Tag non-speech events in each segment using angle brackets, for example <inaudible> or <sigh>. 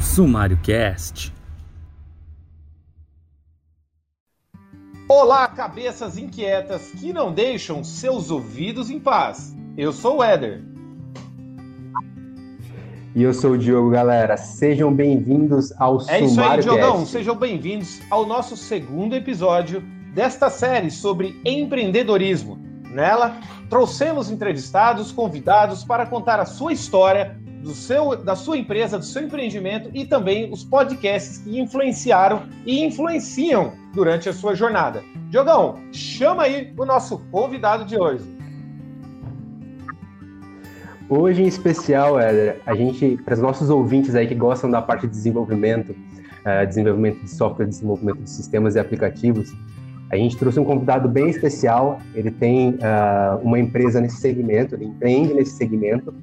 Sumário Cast. Olá, cabeças inquietas que não deixam seus ouvidos em paz. Eu sou o Éder. E eu sou o Diogo, galera. Sejam bem-vindos ao É isso aí, Sumário Diogão. Cast. Sejam bem-vindos ao nosso segundo episódio desta série sobre empreendedorismo. Nela, trouxemos entrevistados, convidados para contar a sua história, do seu, da sua empresa, do seu empreendimento e também os podcasts que influenciaram e influenciam durante a sua jornada. Diogão, chama aí o nosso convidado de hoje. Hoje, em especial, Éder, a gente, para os nossos ouvintes aí que gostam da parte de desenvolvimento, eh, desenvolvimento de software, desenvolvimento de sistemas e aplicativos, a gente trouxe um convidado bem especial. Ele tem ah, uma empresa nesse segmento, ele empreende nesse segmento.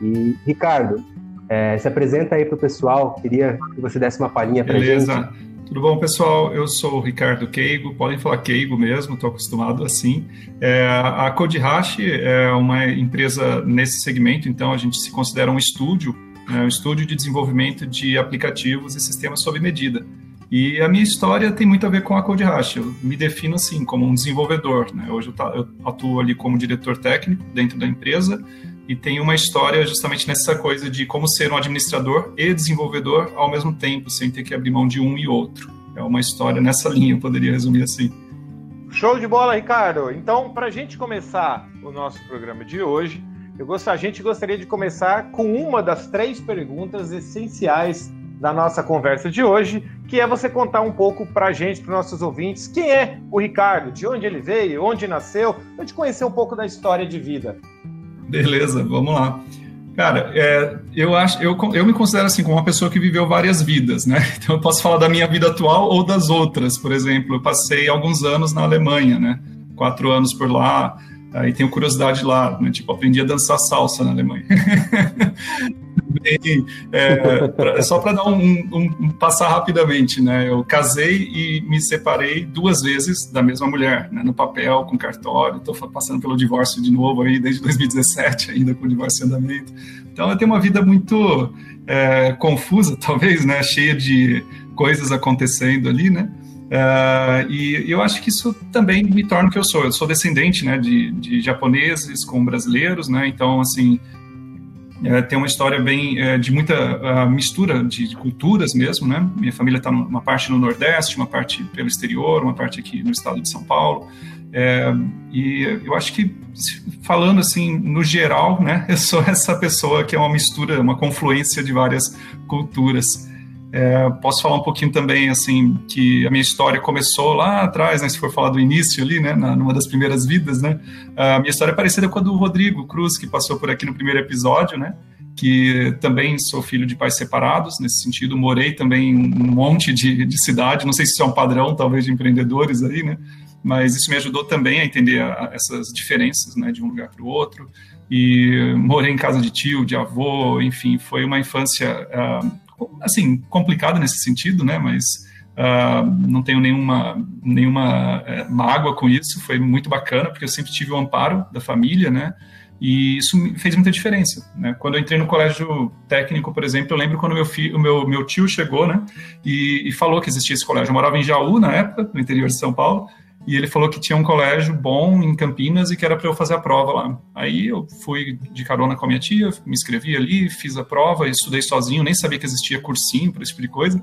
E, Ricardo, eh, se apresenta aí para o pessoal. Queria que você desse uma palhinha para gente. Beleza. Tudo bom, pessoal? Eu sou o Ricardo Keigo, podem falar Keigo mesmo, estou acostumado assim. É, a CodeHash é uma empresa nesse segmento, então a gente se considera um estúdio, né, um estúdio de desenvolvimento de aplicativos e sistemas sob medida. E a minha história tem muito a ver com a CodeHash. Eu me defino assim, como um desenvolvedor. Né? Hoje eu, atuo ali como diretor técnico dentro da empresa e tenho uma história justamente nessa coisa de como ser um administrador e desenvolvedor ao mesmo tempo, sem ter que abrir mão de um e outro. É uma história nessa linha, eu poderia resumir assim. Show de bola, Ricardo. Então, para a gente começar o nosso programa de hoje, eu gost... a gente gostaria de começar com uma das três perguntas essenciais da nossa conversa de hoje, que é você contar um pouco para a gente, para os nossos ouvintes, quem é o Ricardo, de onde ele veio, onde nasceu, para gente conhecer um pouco da história de vida. Beleza, vamos lá. Cara, é, eu acho, eu, eu me considero assim como uma pessoa que viveu várias vidas, né? <laughs> Então eu posso falar da minha vida atual ou das outras. Por exemplo, eu passei alguns anos na Alemanha, né? Quatro anos por lá. Aí tenho curiosidade lá, né? Tipo, aprendi a dançar salsa na Alemanha. <laughs> Bem, é, pra- só para dar um, um- um- passar rapidamente, né? Eu casei e me separei duas vezes da mesma mulher, né? No papel, com cartório. Estou passando pelo divórcio de novo aí desde 2017, ainda com o divórcio em andamento. Então eu tenho uma vida muito é, confusa, <laughs> talvez, né? Cheia de coisas acontecendo ali, né? É, e eu acho que isso também me torna o que eu sou. Eu sou descendente, né? De, de japoneses com brasileiros, né? Então, assim, é, tem uma história bem é, de muita ah, mistura de, de culturas mesmo, né? Minha família está uma parte no Nordeste, uma parte pelo exterior, uma parte aqui no estado de São Paulo. É, e eu acho que falando assim no geral, né? <laughs> Eu sou essa pessoa que é uma mistura, uma confluência de várias culturas. É, posso falar um pouquinho também, assim, que a minha história começou lá atrás, né, se for falar do início ali, né, na, numa das primeiras vidas, né, a minha história é parecida com a do Rodrigo Cruz, que passou por aqui no primeiro episódio, né, que também sou filho de pais separados, nesse sentido, morei também em um monte de, de cidade, não sei se isso é um padrão, talvez, de empreendedores aí, né, mas isso me ajudou também a entender a- essas diferenças, né, de um lugar para o outro, e morei em casa de tio, de avô, enfim, foi uma infância, ah, assim, complicada nesse sentido, né, mas ah, não tenho nenhuma, nenhuma eh, mágoa com isso, foi muito bacana, porque eu sempre tive o amparo da família, né, e isso fez muita diferença, né? Quando eu entrei no colégio técnico, por exemplo, eu lembro quando meu filho, meu, meu tio chegou, né? E, e falou que existia esse colégio. Eu morava em Jaú na época, no interior de São Paulo, e ele falou que tinha um colégio bom em Campinas e que era para eu fazer a prova lá. Aí eu fui de carona com a minha tia, me inscrevi ali, fiz a prova, estudei sozinho, nem sabia que existia cursinho para esse tipo de coisa.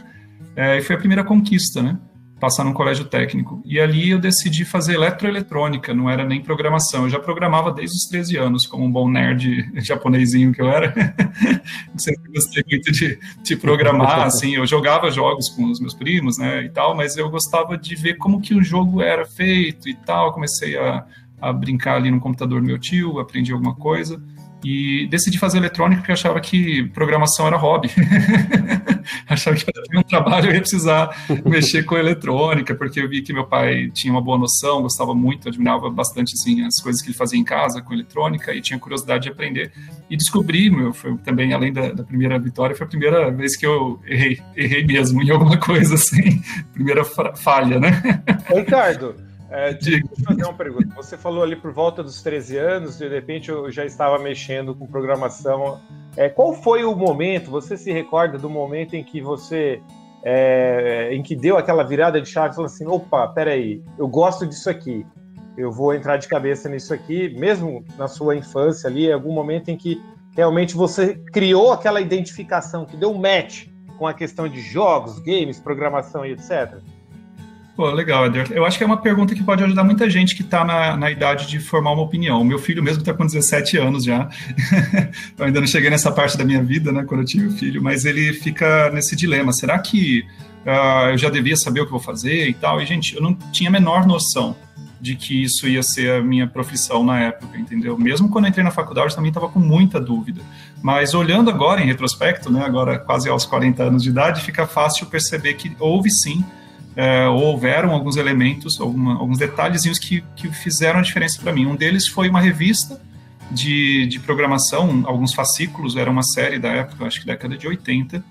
É, e foi a primeira conquista, né? Passar num colégio técnico. E ali eu decidi fazer eletroeletrônica, não era nem programação. Eu já programava desde os 13 anos, como um bom nerd <laughs> japonesinho que eu era. <laughs> Sempre gostei muito de, de programar, <laughs> assim. Eu jogava jogos com os meus primos, né, e tal, mas eu gostava de ver como que o jogo era feito e tal. Comecei a, a brincar ali no computador do meu tio, aprendi alguma coisa. E decidi fazer eletrônica porque achava que programação era hobby. <laughs> achava que ter um trabalho eu ia precisar mexer com eletrônica, porque eu vi que meu pai tinha uma boa noção, gostava muito, admirava bastante assim, as coisas que ele fazia em casa com eletrônica e tinha curiosidade de aprender. E descobri, meu, foi também, além da, da primeira vitória, foi a primeira vez que eu errei, errei mesmo em alguma coisa, assim, <laughs> primeira falha, né? Ricardo, É, deixa eu fazer uma pergunta. Você falou ali por volta dos 13 anos, de repente eu já estava mexendo com programação. É, qual foi o momento? Você se recorda do momento em que você é, em que deu aquela virada de chave, falando assim, opa, peraí, eu gosto disso aqui, eu vou entrar de cabeça nisso aqui, mesmo na sua infância ali, algum momento em que realmente você criou aquela identificação, que deu um match com a questão de jogos, games, programação e etc. Pô, legal, Eder. Eu acho que é uma pergunta que pode ajudar muita gente que está na, na idade de formar uma opinião. Meu filho mesmo está com 17 anos já. <laughs> eu ainda não cheguei nessa parte da minha vida, né, quando eu tive o filho, mas ele fica nesse dilema. Será que uh, eu já devia saber o que vou fazer e tal? E, gente, eu não tinha a menor noção de que isso ia ser a minha profissão na época, entendeu? Mesmo quando entrei na faculdade, eu também estava com muita dúvida. Mas olhando agora em retrospecto, né, agora quase aos 40 anos de idade, fica fácil perceber que houve sim é, houveram alguns elementos, alguma, alguns detalhezinhos que, que fizeram a diferença para mim. Um deles foi uma revista de, de programação, alguns fascículos, era uma série da época, acho que década de 80,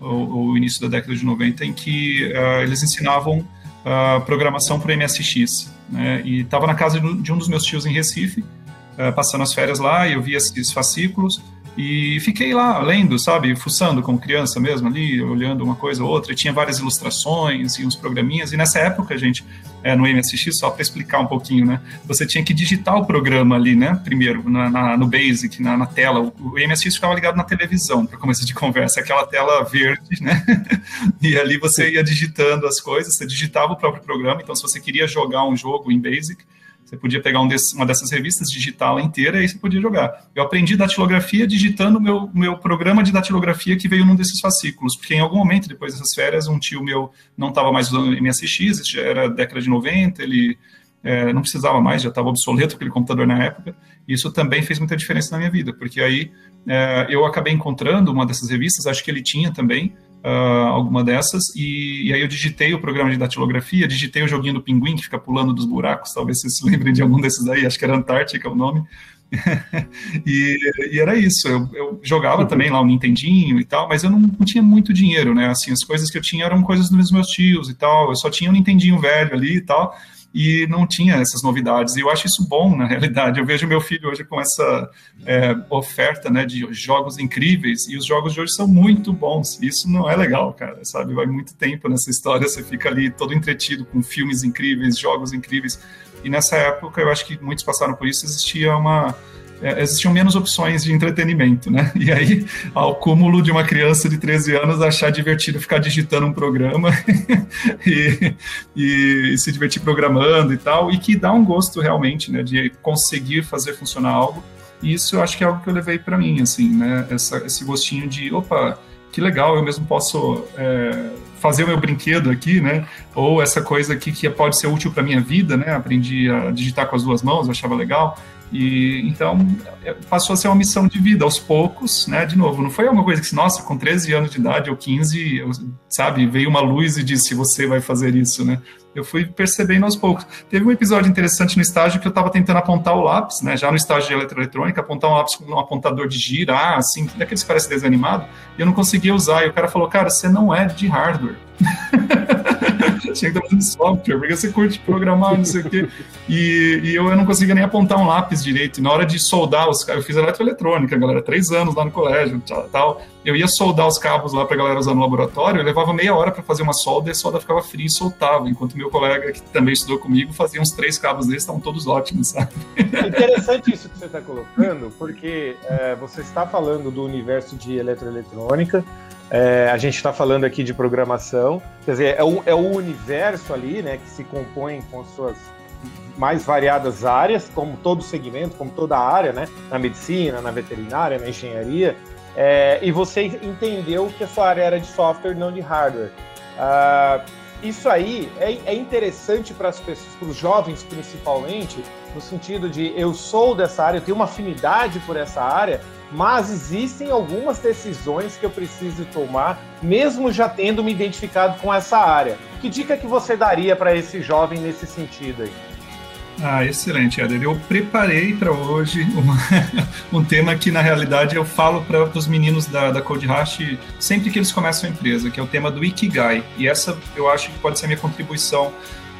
ou, ou início da década de 90, em que uh, eles ensinavam uh, programação para MSX. Né? E estava na casa de um dos meus tios em Recife, uh, passando as férias lá, e eu via esses fascículos, e fiquei lá lendo, sabe, fuçando como criança mesmo ali, olhando uma coisa ou outra. E tinha várias ilustrações e uns programinhas. E nessa época, gente, é, no MSX, só para explicar um pouquinho, né? Você tinha que digitar o programa ali, né? Primeiro, na, na no Basic, na, na, tela. O, o MSX ficava ligado na televisão, para começo de conversa, aquela tela verde, né? <laughs> e ali você ia digitando as coisas, você digitava o próprio programa. Então, se você queria jogar um jogo em Basic, você podia pegar um desse, uma dessas revistas, digitá-la inteira e aí você podia jogar. Eu aprendi datilografia digitando o meu, meu programa de datilografia que veio num desses fascículos, porque em algum momento, depois dessas férias, um tio meu não estava mais usando MSX, isso já era década de 90, ele é, não precisava mais, já estava obsoleto aquele computador na época, e isso também fez muita diferença na minha vida, porque aí é, eu acabei encontrando uma dessas revistas, acho que ele tinha também, uh, alguma dessas, e, e, aí eu digitei o programa de datilografia, digitei o joguinho do pinguim que fica pulando dos buracos, talvez vocês se lembrem de algum desses aí, acho que era Antártica o nome, <laughs> e, e, era isso, eu, eu, jogava também lá o Nintendinho e tal, mas eu não, não, tinha muito dinheiro, né, assim, as coisas que eu tinha eram coisas dos meus tios e tal, eu só tinha um Nintendinho velho ali e tal, e não tinha essas novidades. E eu acho isso bom, na realidade. Eu vejo meu filho hoje com essa é, oferta né, de jogos incríveis, e os jogos de hoje são muito bons. Isso não é legal, cara, sabe? Vai muito tempo nessa história, você fica ali todo entretido com filmes incríveis, jogos incríveis. E nessa época, eu acho que muitos passaram por isso, existia uma é, existiam menos opções de entretenimento, né? E aí, ao cúmulo de uma criança de 13 anos achar divertido ficar digitando um programa <laughs> e, e, e, se divertir programando e tal, e que dá um gosto realmente, né, de conseguir fazer funcionar algo. E isso eu acho que é algo que eu levei para mim, assim, né? Essa, esse gostinho de, opa, que legal, eu mesmo posso é, fazer o meu brinquedo aqui, né? Ou essa coisa aqui que pode ser útil para minha vida, né? Aprendi a digitar com as duas mãos, achava legal. E então é, passou a ser uma missão de vida aos poucos, né? De novo, não foi uma coisa que, nossa, com 13 anos de idade ou 15, sabe, veio uma luz e disse você vai fazer isso, né? Eu fui percebendo aos poucos. Teve um episódio interessante no estágio que eu estava tentando apontar o lápis, né? Já no estágio de eletroeletrônica, apontar um lápis com um apontador de girar, assim, daqueles que parece desanimado, e eu não conseguia usar. E o cara falou, cara, você não é de hardware. <laughs> tinha que estar software, porque você curte programar, não sei o quê. E, e eu, eu não conseguia nem apontar um lápis direito. E na hora de soldar os eu fiz eletroeletrônica, galera, três anos lá no colégio, tal. Eu ia soldar os cabos lá pra galera usar no laboratório, eu levava meia hora para fazer uma solda e a solda ficava fria e soltava, enquanto meu colega, que também estudou comigo, fazia uns três cabos desses, estavam todos ótimos, sabe? É interessante isso que você está colocando, porque é, você está falando do universo de eletroeletrônica, é, a gente está falando aqui de programação, quer dizer, é o, é o universo ali, né, que se compõe com suas mais variadas áreas, como todo segmento, como toda área, né, na medicina, na veterinária, na engenharia, é, e você entendeu que a sua área era de software, não de hardware. Ah, isso aí é, é interessante para as pessoas, para os jovens principalmente, no sentido de eu sou dessa área, eu tenho uma afinidade por essa área, mas existem algumas decisões que eu preciso tomar, mesmo já tendo me identificado com essa área. Que dica que você daria para esse jovem nesse sentido aí? Ah, excelente, Éder. Eu preparei para hoje uma, <laughs> um tema que, na realidade, eu falo para os meninos da, da Code Hash sempre que eles começam a empresa, que é o tema do Ikigai. E essa eu acho que pode ser a minha contribuição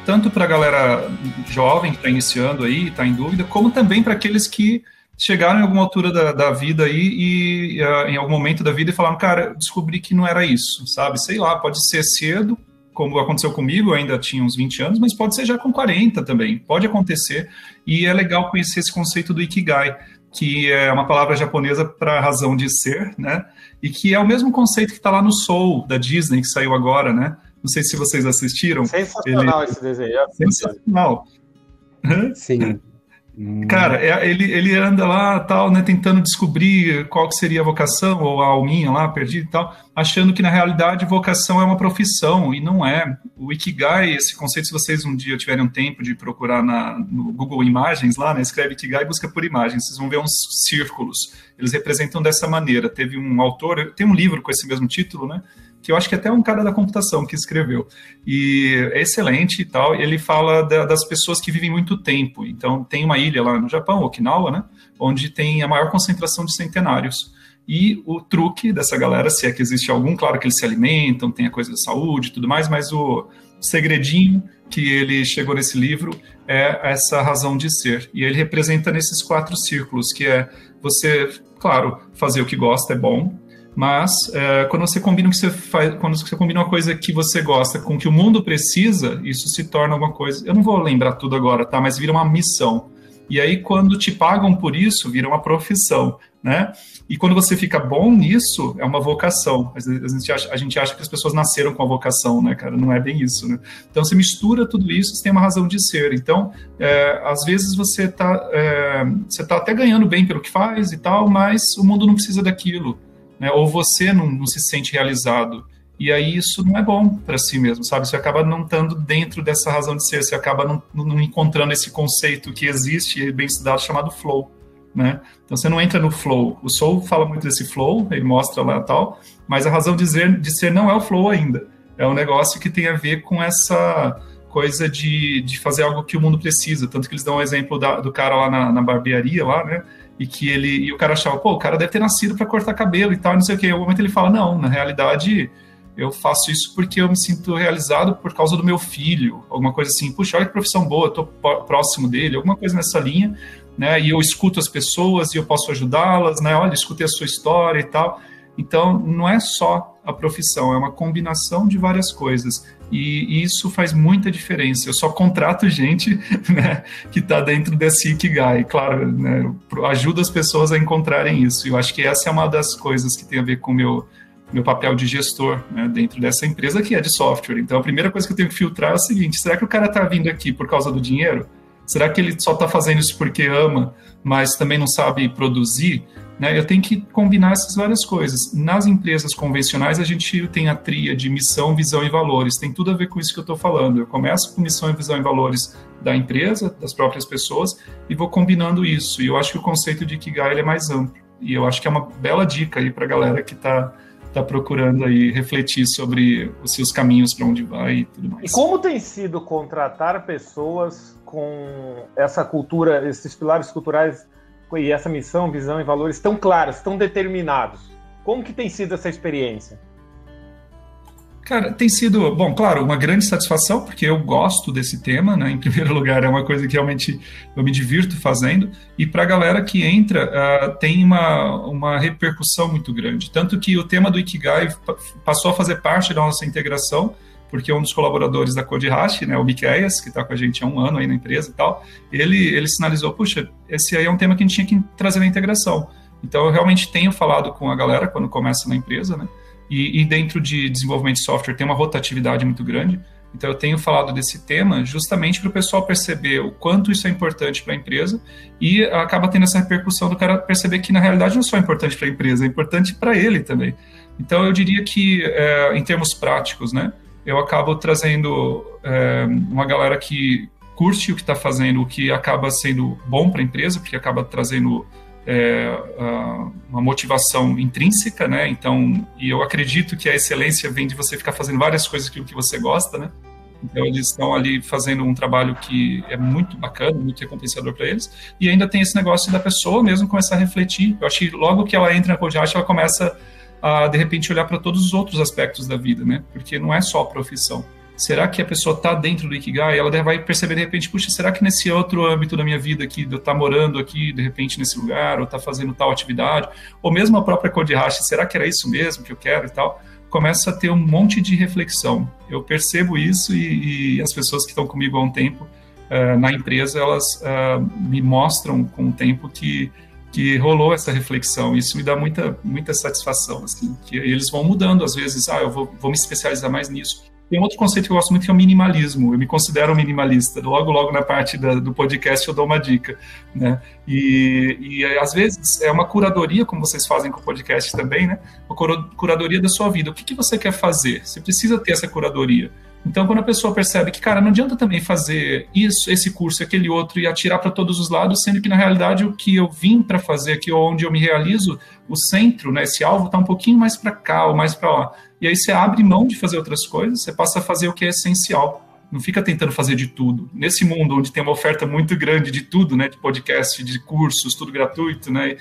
tanto para a galera jovem que está iniciando aí, está em dúvida, como também para aqueles que chegaram em alguma altura da, da vida aí e uh, em algum momento da vida e falaram, cara, descobri que não era isso, sabe? Sei lá, pode ser cedo, como aconteceu comigo, eu ainda tinha uns 20 anos, mas pode ser já com 40 também, pode acontecer. E é legal conhecer esse conceito do Ikigai, que é uma palavra japonesa para razão de ser, né? E que é o mesmo conceito que está lá no Soul, da Disney, que saiu agora, né? Não sei se vocês assistiram. Sensacional Ele... esse desenho. Sensacional. Sim. <laughs> Cara, é, ele, ele anda lá, tal, né, tentando descobrir qual que seria a vocação, ou a alminha lá, perdida e tal, achando que na realidade vocação é uma profissão, e não é. O Ikigai, esse conceito, se vocês um dia tiverem um tempo de procurar na, no Google Imagens lá, né, escreve Ikigai e busca por imagens, vocês vão ver uns círculos, eles representam dessa maneira. Teve um autor, tem um livro com esse mesmo título, né, que eu acho que até um cara da computação que escreveu. E é excelente e tal. Ele fala da, das pessoas que vivem muito tempo. Então, tem uma ilha lá no Japão, Okinawa, né? Onde tem a maior concentração de centenários. E o truque dessa galera, se é que existe algum, claro que eles se alimentam, tem a coisa da saúde e tudo mais, mas o segredinho que ele chegou nesse livro é essa razão de ser. E ele representa nesses quatro círculos, que é você, claro, fazer o que gosta é bom, mas é, quando você combina que você faz, quando você combina uma coisa que você gosta com o que o mundo precisa, isso se torna uma coisa. Eu não vou lembrar tudo agora, tá? Mas vira uma missão. E aí, quando te pagam por isso, vira uma profissão, né? E quando você fica bom nisso, é uma vocação. A gente acha, a gente acha que as pessoas nasceram com a vocação, né, cara? Não é bem isso, né? Então, você mistura tudo isso, você tem uma razão de ser. Então, é, às vezes você está é, você tá até ganhando bem pelo que faz e tal, mas o mundo não precisa daquilo né? Ou você não, não se sente realizado. E aí isso não é bom para si mesmo, sabe? Você acaba não estando dentro dessa razão de ser, você acaba não, não encontrando esse conceito que existe, bem estudado, chamado flow, né? Então você não entra no flow. O Soul fala muito desse flow, ele mostra lá tal, mas a razão de ser, de ser não é o flow ainda. É um negócio que tem a ver com essa coisa de, de fazer algo que o mundo precisa. Tanto que eles dão o um exemplo da, do cara lá na, na barbearia, lá, né? E que ele e o cara achava, pô, o cara deve ter nascido para cortar cabelo e tal, não sei o que. Em momento ele fala, não, na realidade eu faço isso porque eu me sinto realizado por causa do meu filho, alguma coisa assim. Puxa, olha que profissão boa, eu tô próximo dele, alguma coisa nessa linha, né? E eu escuto as pessoas e eu posso ajudá-las, né? Olha, escutei a sua história e tal. Então, não é só a profissão, é uma combinação de várias coisas. E, isso faz muita diferença. Eu só contrato gente <laughs> né, que está dentro desse Ikigai. Claro, né, ajuda as pessoas a encontrarem isso. Eu acho que essa é uma das coisas que tem a ver com o meu, meu papel de gestor né, dentro dessa empresa que é de software. Então, a primeira coisa que eu tenho que filtrar é o seguinte: será que o cara está vindo aqui por causa do dinheiro? Será que ele só está fazendo isso porque ama, mas também não sabe produzir? Né? Eu tenho que combinar essas várias coisas. Nas empresas convencionais, a gente tem a tria de missão, visão e valores. Tem tudo a ver com isso que eu estou falando. Eu começo com missão, visão e valores da empresa, das próprias pessoas, e vou combinando isso. E eu acho que o conceito de Ikigai é mais amplo. E eu acho que é uma bela dica aí para a galera que está tá procurando aí refletir sobre os seus caminhos para onde vai e tudo mais. E como tem sido contratar pessoas com essa cultura, esses pilares culturais e essa missão, visão e valores tão claros, tão determinados. Como que tem sido essa experiência? Cara, tem sido, bom, claro, uma grande satisfação, porque eu gosto desse tema, né? Em primeiro <laughs> lugar, é uma coisa que realmente eu me divirto fazendo, e para a galera que entra, uh, tem uma, uma repercussão muito grande. Tanto que o tema do Ikigai passou a fazer parte da nossa integração, porque um dos colaboradores da Codihash, né, o Miqueias, que está com a gente há um ano aí na empresa e tal, ele, ele sinalizou, puxa, esse aí é um tema que a gente tinha que trazer na integração. Então, eu realmente tenho falado com a galera quando começa na empresa, né, e, e dentro de desenvolvimento de software tem uma rotatividade muito grande, então, eu tenho falado desse tema justamente para o pessoal perceber o quanto isso é importante para a empresa e acaba tendo essa repercussão do cara perceber que, na realidade, não é só importante para a empresa, é importante para ele também. Então, eu diria que, é, em termos práticos, né, eu acabo trazendo é, uma galera que curte o que está fazendo, o que acaba sendo bom para a empresa, porque acaba trazendo é, uma motivação intrínseca, né? Então, e eu acredito que a excelência vem de você ficar fazendo várias coisas que, que você gosta, né? Então, eles estão ali fazendo um trabalho que é muito bacana, muito recompensador para eles. E ainda tem esse negócio da pessoa mesmo começar a refletir. Eu acho que logo que ela entra na Codiache, ela começa a de repente olhar para todos os outros aspectos da vida, né? Porque não é só a profissão. será que a pessoa está dentro do Ikigai? Ela vai perceber de repente, puxa, será que nesse outro âmbito da minha vida aqui, de eu estar tá morando aqui, de repente nesse lugar, ou estar tá fazendo tal atividade, ou mesmo a própria Kodihashi, será que era isso mesmo que eu quero e tal? Começa a ter um monte de reflexão. Eu percebo isso e, e as pessoas que estão comigo há um tempo uh, na empresa, elas uh, me mostram com o tempo que que rolou essa reflexão. Isso me dá muita, muita satisfação, assim, que eles vão mudando às vezes. Ah, eu vou, vou me especializar mais nisso. Tem outro conceito que eu gosto muito que é o minimalismo. Eu me considero um minimalista. Logo, logo na parte da, do podcast eu dou uma dica, né? E, e às vezes é uma curadoria, como vocês fazem com o podcast também, né? Uma curadoria da sua vida. O que, que você quer fazer? Você precisa ter essa curadoria. Então, quando a pessoa percebe que, cara, não adianta também fazer isso, esse curso, aquele outro e atirar para todos os lados, sendo que na realidade o que eu vim para fazer aqui, onde eu me realizo, o centro, né, esse alvo está um pouquinho mais para cá ou mais para lá. E aí você abre mão de fazer outras coisas, você passa a fazer o que é essencial. Não fica tentando fazer de tudo. Nesse mundo onde tem uma oferta muito grande de tudo, né, de podcast, de cursos, tudo gratuito, né,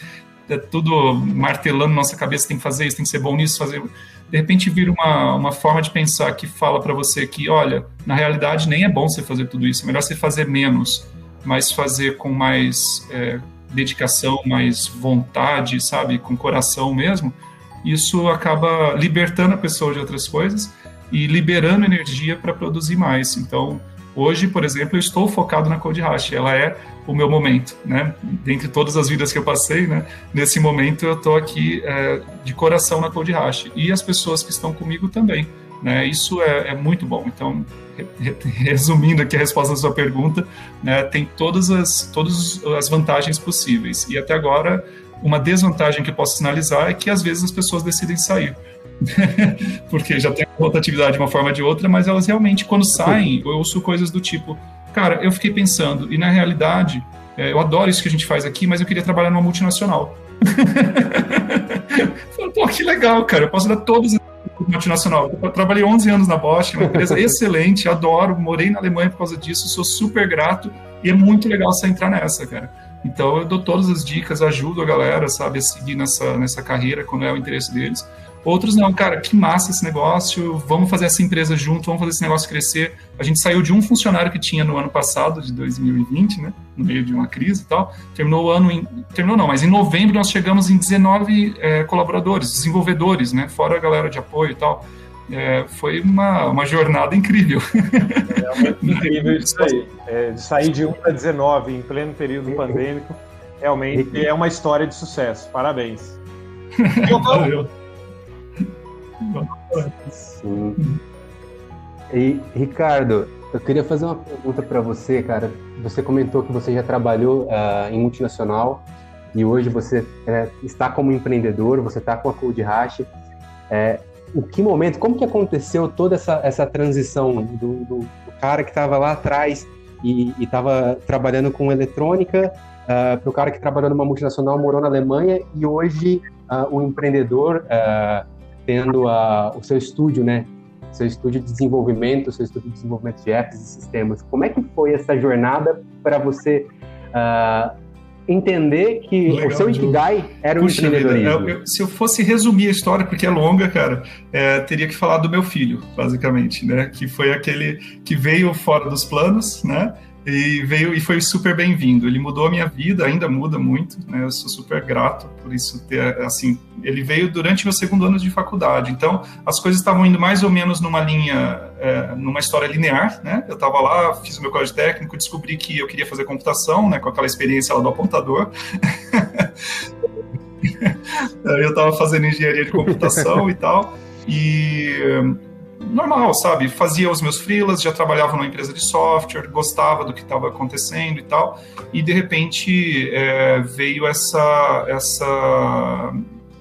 é tudo martelando nossa cabeça, tem que fazer isso, tem que ser bom nisso, fazer de repente vira uma, uma forma de pensar que fala para você que, olha, na realidade nem é bom você fazer tudo isso, é melhor você fazer menos, mas fazer com mais é, dedicação, mais vontade, sabe, com coração mesmo, isso acaba libertando a pessoa de outras coisas e liberando energia para produzir mais. Então, Hoje, por exemplo, eu estou focado na Code Hash, ela é o meu momento, né? Dentre todas as vidas que eu passei, né? Nesse momento eu estou aqui é, de coração na Code Hash e as pessoas que estão comigo também, né? Isso é, é muito bom. Então, <laughs> resumindo aqui a resposta da sua pergunta, né? Tem todas as todas as vantagens possíveis e até agora uma desvantagem que eu posso sinalizar é que às vezes as pessoas decidem sair. <laughs> porque já tem rotatividade de uma forma ou de outra, mas elas realmente, quando saem, eu ouço coisas do tipo, cara, eu fiquei pensando, e na realidade, é, eu adoro isso que a gente faz aqui, mas eu queria trabalhar numa multinacional. <laughs> Pô, que legal, cara, eu posso dar todos os <laughs> multinacional. Eu trabalhei 11 anos na Bosch, uma empresa excelente, adoro, morei na Alemanha por causa disso, sou super grato e é muito legal você entrar nessa, cara. Então eu dou todas as dicas, ajudo a galera, sabe, a seguir nessa, nessa carreira quando é o interesse deles. Outros não, cara, que massa esse negócio, vamos fazer essa empresa junto, vamos fazer esse negócio crescer. A gente saiu de um funcionário que tinha no ano passado, de 2020, né, no meio de uma crise e tal, terminou o ano, em, terminou não, mas em novembro nós chegamos em 19 é, colaboradores, desenvolvedores, né, fora a galera de apoio e tal. É, foi uma, uma jornada incrível. É incrível isso aí. É, de sair de 1 para 19 em pleno período pandêmico, realmente é uma história de sucesso. Parabéns. Valeu. Sim. E, Ricardo, eu queria fazer uma pergunta para você, cara. Você comentou que você já trabalhou uh, em multinacional e hoje você é, está como empreendedor, você está com a Code Hash. É, o que momento, como que aconteceu toda essa, essa transição do, do, do cara que estava lá atrás e estava trabalhando com eletrônica uh, para o cara que trabalhou numa multinacional, morou na Alemanha e hoje uh, o empreendedor uh, tendo a, o seu estúdio, né? Seu estúdio de desenvolvimento, seu estúdio de desenvolvimento de apps e sistemas. Como é que foi essa jornada para você uh, entender que Legal, o seu Ikigai era o um empreendedorismo? Vida, eu, eu, se eu fosse resumir a história, porque é longa, cara, é, teria que falar do meu filho, basicamente, né? Que foi aquele que veio fora dos planos, né? E veio e foi super bem-vindo. Ele mudou a minha vida, ainda muda muito, né? Eu sou super grato por isso ter assim. Ele veio durante meu segundo ano de faculdade, então as coisas estavam indo mais ou menos numa linha, é, numa história linear, né? Eu estava lá, fiz o meu colégio técnico, descobri que eu queria fazer computação, né? Com aquela experiência lá do apontador. <laughs> eu estava fazendo engenharia de computação e tal. E normal, sabe? Fazia os meus freelas, já trabalhava numa empresa de software, gostava do que estava acontecendo e tal. E de repente é, veio essa essa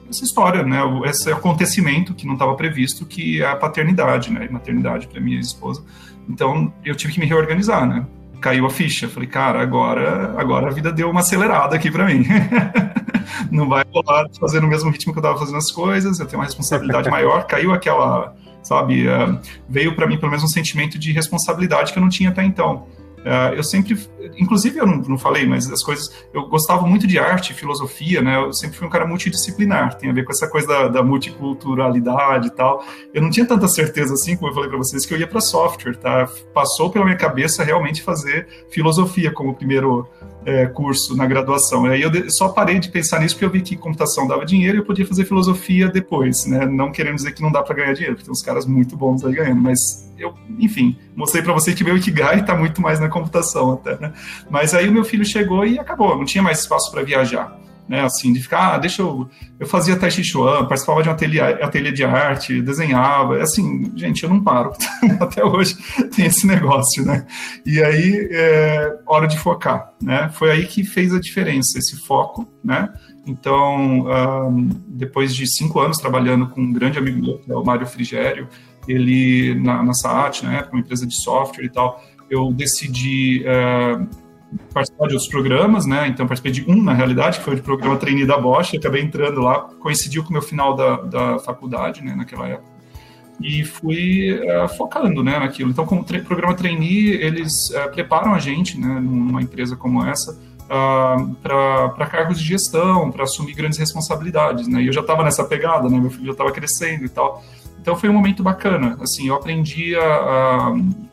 essa história, né? Esse acontecimento que não estava previsto, que é a paternidade, né? E maternidade para minha esposa. Então eu tive que me reorganizar, né? Caiu a ficha. Falei, cara, agora agora a vida deu uma acelerada aqui para mim. <laughs> não vai rolar fazer no mesmo ritmo que eu estava fazendo as coisas. Eu tenho uma responsabilidade maior. Caiu aquela sabe? Uh, veio para mim pelo menos um sentimento de responsabilidade que eu não tinha até então. Uh, eu sempre, inclusive eu não, não, falei, mas as coisas, eu gostava muito de arte, filosofia, né? Eu sempre fui um cara multidisciplinar, tem a ver com essa coisa da, da multiculturalidade e tal. Eu não tinha tanta certeza assim, como eu falei para vocês, que eu ia para software, tá? Passou pela minha cabeça realmente fazer filosofia como primeiro é, curso na graduação. Aí eu só parei de pensar nisso porque eu vi que computação dava dinheiro e eu podia fazer filosofia depois, né? Não querendo dizer que não dá para ganhar dinheiro, porque tem uns caras muito bons aí ganhando, mas eu, enfim, mostrei para vocês que meu Ikigai está <laughs> muito mais na computação até, né? Mas aí o meu filho chegou e acabou, não tinha mais espaço para viajar né? Assim, de ficar, ah, deixa eu. Eu fazia Tai Chi Chuan, participava de um ateliê, ateliê de arte, desenhava. Assim, gente, eu não paro. <laughs> Até hoje tem esse negócio, né? E aí, é hora de focar, né? Foi aí que fez a diferença, esse foco, né? Então, um, depois de cinco anos trabalhando com um grande amigo meu, que é o Mário Frigério, ele, na, na SAAT, né, uma empresa de software e tal, eu decidi. Uh, participar de outros programas, né? Então participei de um, na realidade, que foi o programa trainee da Bosch, acabei entrando lá, coincidiu com o meu final da, da faculdade, né, naquela época. E fui uh, focando, né, naquilo. Então, como tra programa trainee, eles uh, preparam a gente, né, numa empresa como essa, uh, para cargos de gestão, para assumir grandes responsabilidades, né? E eu já estava nessa pegada, né? Meu filho já estava crescendo e tal. Então foi um momento bacana. Assim, eu aprendi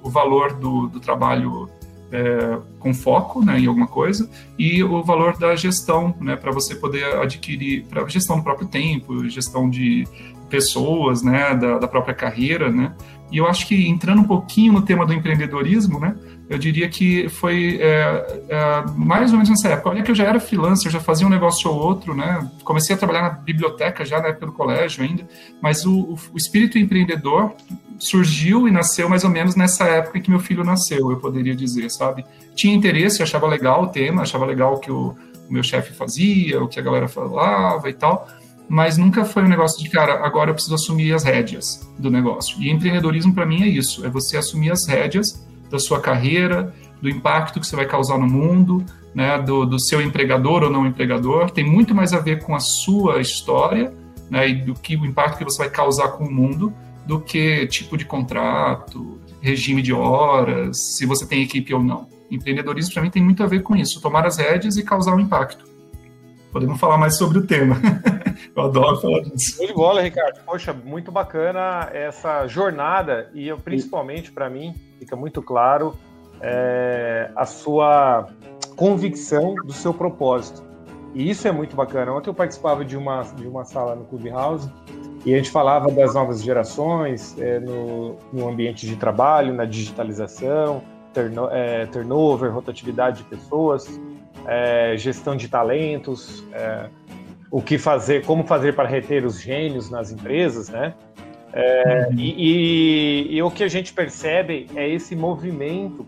o valor do, do trabalho é, com foco né, em alguma coisa, e o valor da gestão, né, para você poder adquirir, para gestão do próprio tempo, gestão de pessoas, né, da, da, própria carreira, né, e eu acho que entrando um pouquinho no tema do empreendedorismo, né, eu diria que foi é, é, mais ou menos nessa época. Olha que eu já era freelancer, já fazia um negócio ou outro, né? Comecei a trabalhar na biblioteca já na época do colégio ainda, mas o, o espírito empreendedor surgiu e nasceu mais ou menos nessa época em que meu filho nasceu, eu poderia dizer, sabe? Tinha interesse, achava legal o tema, achava legal o que o, o meu chefe fazia, o que a galera falava e tal, mas nunca foi um negócio de, cara, agora eu preciso assumir as rédeas do negócio. E empreendedorismo para mim é isso, é você assumir as rédeas da sua carreira, do impacto que você vai causar no mundo, né, do, do seu empregador ou não empregador, tem muito mais a ver com a sua história, né, e do que o impacto que você vai causar com o mundo, do que tipo de contrato, regime de horas, se você tem equipe ou não. Empreendedorismo mim tem muito a ver com isso, tomar as rédeas e causar um impacto. Podemos falar mais sobre o tema. <laughs> eu adoro falar disso. De bola, Ricardo. Poxa, muito bacana essa jornada e eu, principalmente para mim fica muito claro é, a sua convicção do seu propósito. E isso é muito bacana. Ontem eu participava de uma, de uma sala no Clubhouse e a gente falava das novas gerações é, no, no ambiente de trabalho, na digitalização, turno, é, turnover, rotatividade de pessoas, é, gestão de talentos, é, o que fazer, como fazer para reter os gênios nas empresas, né? É, uhum. e, e, e, o que a gente percebe é esse movimento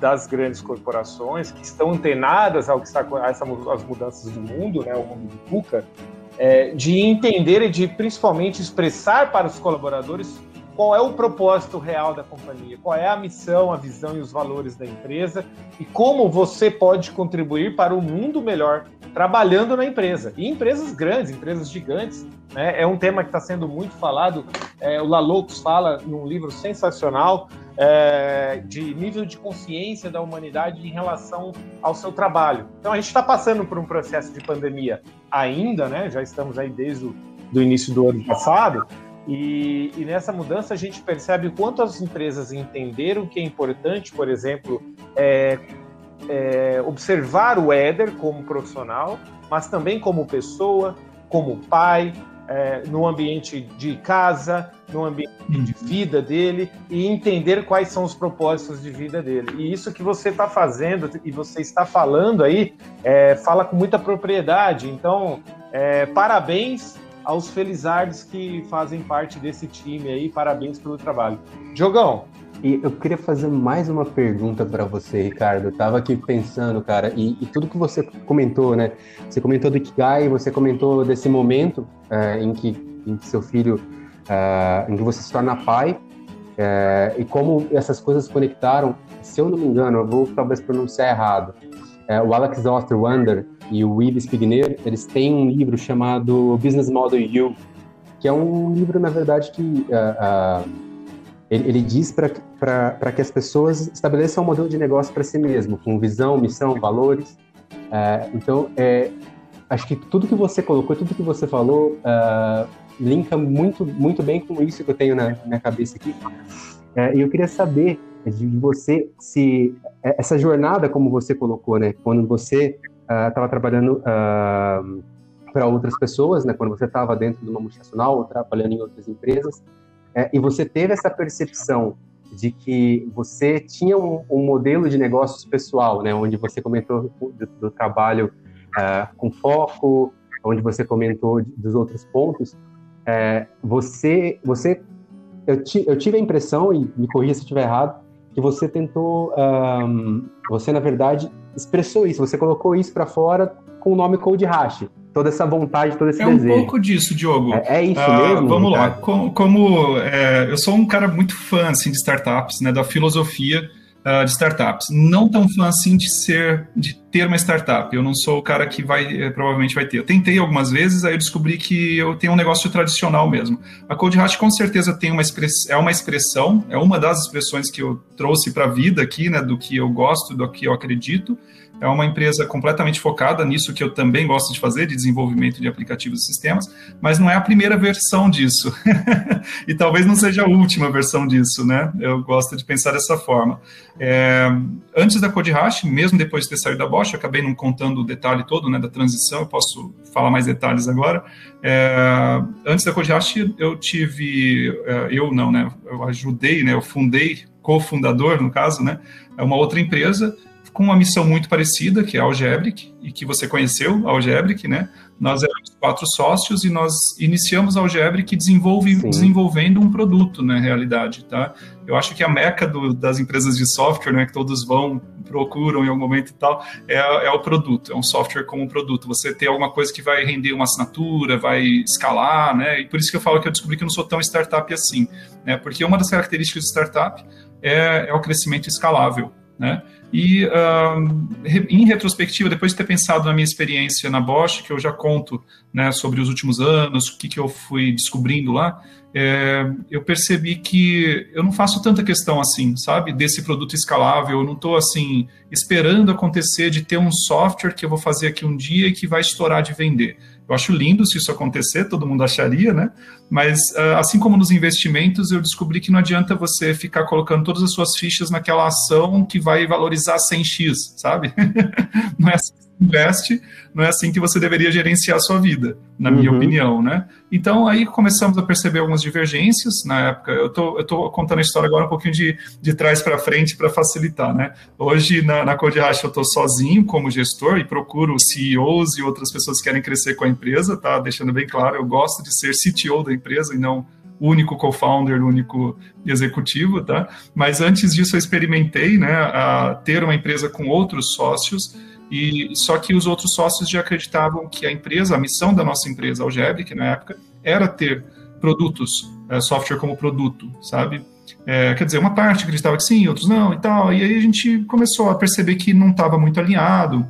das grandes corporações que estão antenadas ao que está essa, as mudanças do mundo, né, o mundo do VUCA, é, de entender e de principalmente expressar para os colaboradores qual é o propósito real da companhia, qual é a missão, a visão e os valores da empresa e como você pode contribuir para um mundo melhor trabalhando na empresa. E empresas grandes, empresas gigantes, né? é um tema que está sendo muito falado. É, o Lalux fala num livro sensacional é, de nível de consciência da humanidade em relação ao seu trabalho. Então a gente está passando por um processo de pandemia ainda, né? Já estamos aí desde o do início do ano passado. E, e, nessa mudança a gente percebe o quanto as empresas entenderam que é importante, por exemplo, é, é, observar o Éder como profissional, mas também como pessoa, como pai, é, no ambiente de casa, no ambiente de vida dele e entender quais são os propósitos de vida dele. E isso que você está fazendo e você está falando aí, é, fala com muita propriedade. Então, é, parabéns aos felizardos que fazem parte desse time aí, parabéns pelo trabalho. Jogão, e eu queria fazer mais uma pergunta para você, Ricardo. Eu tava aqui pensando, cara, e, e, tudo que você comentou, né? Você comentou do Ikigai, você comentou desse momento é, em, que, em que seu filho, é, em que você se torna pai, é, e como essas coisas conectaram. Se eu não me engano, eu vou talvez pronunciar errado. O Alex Osterwander e o Yves Pigner, eles têm um livro chamado Business Model You, que é um livro, na verdade, que uh, uh, ele, ele diz para que as pessoas estabeleçam um modelo de negócio para si mesmo, com visão, missão, valores. É, então, é, acho que tudo que você colocou, tudo que você falou, uh, linka muito, muito bem com isso que eu tenho na minha cabeça aqui. É, e eu queria saber de você se é, essa jornada, como você colocou, né, quando você estava uh, trabalhando uh, para outras pessoas, né, quando você estava dentro de uma multinacional ou trabalhando em outras empresas, é, e você teve essa percepção de que você tinha um, um, modelo de negócios pessoal, né, onde você comentou do, do trabalho uh, com foco, onde você comentou dos outros pontos, é, você, você, eu, ti, eu, tive a impressão e me corrija se estiver errado, que você tentou, um, você na verdade expressou isso, você colocou isso para fora com o nome Code Hash toda essa vontade, todo esse é desejo. É um pouco disso, Diogo. É, é isso uh, mesmo? Vamos lá. Como, como é, eu sou um cara muito fã assim, de startups, né, da filosofia uh, de startups. Não tão fã assim de ser, de ter uma startup. Eu não sou o cara que vai, eh, provavelmente vai ter. Eu tentei algumas vezes, aí eu descobri que eu tenho um negócio tradicional mesmo. A Code Hash com certeza tem uma é uma expressão, é uma das expressões que eu trouxe para a vida aqui, né, do que eu gosto, do que eu acredito. É uma empresa completamente focada nisso que eu também gosto de fazer, de desenvolvimento de aplicativos e sistemas, mas não é a primeira versão disso. <laughs> e talvez não seja a última versão disso, né? Eu gosto de pensar dessa forma. É, antes da CodeHash, mesmo depois de ter saído da Bosch, acabei não contando o detalhe todo né, da transição, eu posso falar mais detalhes agora. É, antes da CodeHash, eu tive, é, eu não, né? Eu ajudei, né? Eu fundei, cofundador, no caso, né? É uma outra empresa com uma missão muito parecida, que é a Algebric, e que você conheceu, a Algebric, né? Nós éramos quatro sócios e nós iniciamos a Algebric desenvolve, desenvolvendo um produto, na realidade, tá? Eu acho que a meca do, das empresas de software, né, que todos vão, procuram em algum momento e tal, é, é o produto, é um software como um produto. Você tem alguma coisa que vai render uma assinatura, vai escalar, né? E por isso que eu falo que eu descobri que eu não sou tão startup assim, né? Porque uma das características de startup é, é o crescimento escalável, né? E em retrospectiva, depois de ter pensado na minha experiência na Bosch, que eu já conto né, sobre os últimos anos, o que, que eu fui descobrindo lá, é, eu percebi que eu não faço tanta questão assim, sabe, desse produto escalável. Eu não estou assim esperando acontecer de ter um software que eu vou fazer aqui um dia e que vai estourar de vender. Eu acho lindo se isso acontecer, todo mundo acharia, né? Mas ah, assim como nos investimentos, eu descobri que não adianta você ficar colocando todas as suas fichas naquela ação que vai valorizar 100x, sabe? <laughs> não é assim investe, não é assim que você deveria gerenciar a sua vida, na minha uhum. opinião, né? Então, aí começamos a perceber algumas divergências na época. Eu tô, eu tô contando a história agora um pouquinho de, de trás para frente para facilitar, né? Hoje, na, na Code Racha, eu tô sozinho como gestor e procuro CEOs e outras pessoas que querem crescer com a empresa, tá? Deixando bem claro, eu gosto de ser CTO da empresa e não único co-founder, único executivo, tá? Mas antes disso eu experimentei, né, a ter uma empresa com outros sócios e só que os outros sócios já acreditavam que a empresa, a missão da nossa empresa, Algebric, na época, era ter produtos, é, software como produto, sabe? É, quer dizer, uma parte acreditava que sim, outros não e tal. E aí a gente começou a perceber que não estava muito alinhado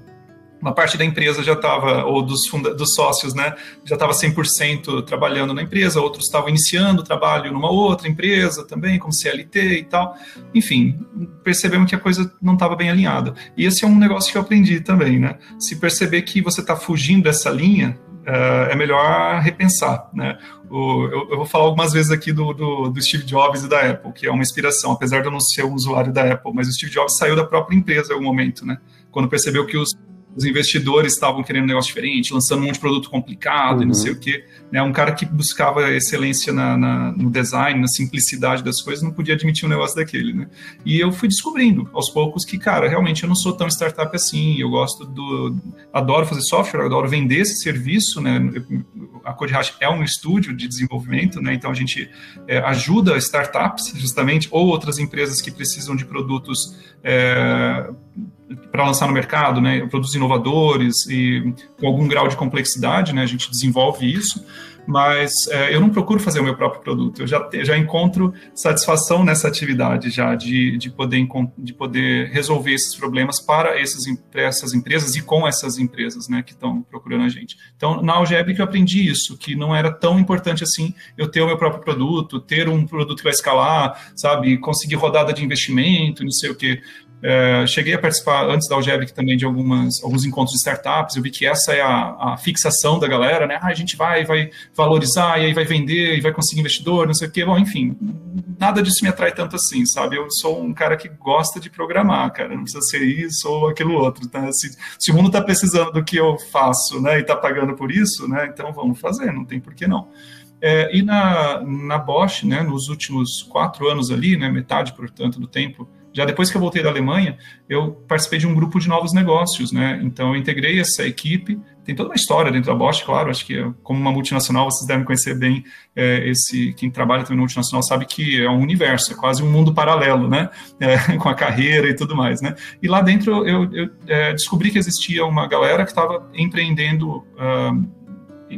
uma parte da empresa já estava, ou dos, funda, dos sócios, né, já estava 100% trabalhando na empresa, outros estavam iniciando trabalho numa outra empresa também, como CLT e tal. Enfim, percebemos que a coisa não estava bem alinhada. E esse é um negócio que eu aprendi também, né? Se perceber que você está fugindo dessa linha, uh, é melhor repensar, né? Eu, eu, vou falar algumas vezes aqui do, do, do, Steve Jobs e da Apple, que é uma inspiração, apesar de eu não ser um usuário da Apple, mas o Steve Jobs saiu da própria empresa em algum momento, né? Quando percebeu que os os investidores estavam querendo um negócio diferente, lançando um monte de produto complicado uhum. e não uhum. sei o quê. Né? Um cara que buscava excelência na, na, no design, na simplicidade das coisas, não podia admitir um negócio daquele. Né? E eu fui descobrindo aos poucos que, cara, realmente eu não sou tão startup assim. Eu gosto do. Adoro fazer software, adoro vender esse serviço. Né? A CodeHash é um estúdio de desenvolvimento, né? então a gente é, ajuda startups, justamente, ou outras empresas que precisam de produtos. É, para lançar no mercado, né, produtos inovadores e com algum grau de complexidade, né, a gente desenvolve isso mas é, eu não procuro fazer o meu próprio produto. Eu já, já encontro satisfação nessa atividade já de, de, poder, de poder resolver esses problemas para, para essas empresas e com essas empresas né, que estão procurando a gente. Então, na Algebric eu aprendi isso, que não era tão importante assim eu ter o meu próprio produto, ter um produto que vai escalar, sabe, conseguir rodada de investimento, não sei o quê. É, cheguei a participar antes da Algebric também de algumas, alguns encontros de startups. Eu vi que essa é a, a fixação da galera, né? Ah, a gente vai, vai valorizar e aí vai vender e vai conseguir investidor, não sei o quê. Bom, enfim, nada disso me atrai tanto assim, sabe? Eu sou um cara que gosta de programar, cara. Não precisa ser isso ou aquilo outro. Tá? Se, se o mundo está precisando do que eu faço, né, e está pagando por isso, né? Então vamos fazer, não tem por que não. É, e na, na Bosch, né, nos últimos quatro anos ali, né, metade, portanto, do tempo, já depois que eu voltei da Alemanha, eu participei de um grupo de novos negócios, né? Então eu integrei essa equipe. Tem toda uma história dentro da Bosch, claro. Acho que como uma multinacional vocês devem conhecer bem é, esse. Quem trabalha também no multinacional sabe que é um universo, é quase um mundo paralelo, né? É, <laughs> com a carreira e tudo mais, né? E lá dentro eu, eu é, descobri que existia uma galera que estava empreendendo.